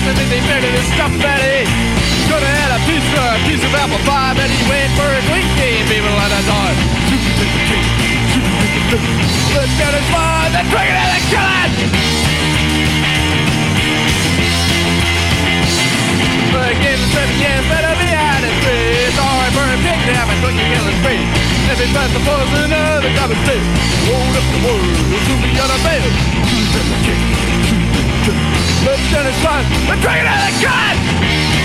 eggs, I think they made it in stuffed fat eggs. Could have had a piece of, a piece of apple pie, but he went for a drink game, people on the Let's get is mine, Let's bring it, they're killing! The game is seven years, better be out of space. Sorry for a kidnap, I took you killing space. If it's tries to force another conversation, hold up the world, we'll soon be on a the finish it out of the gun!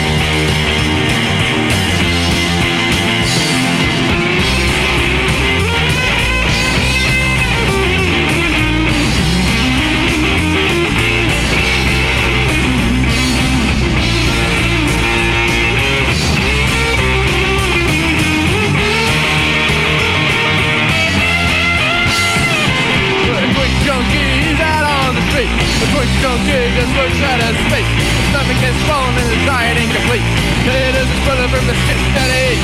The push don't looks out of space. The stomach is swollen and the diet incomplete. It is exploded from the shit that it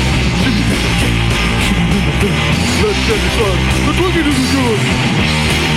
Let's get this on. Let's look at this one.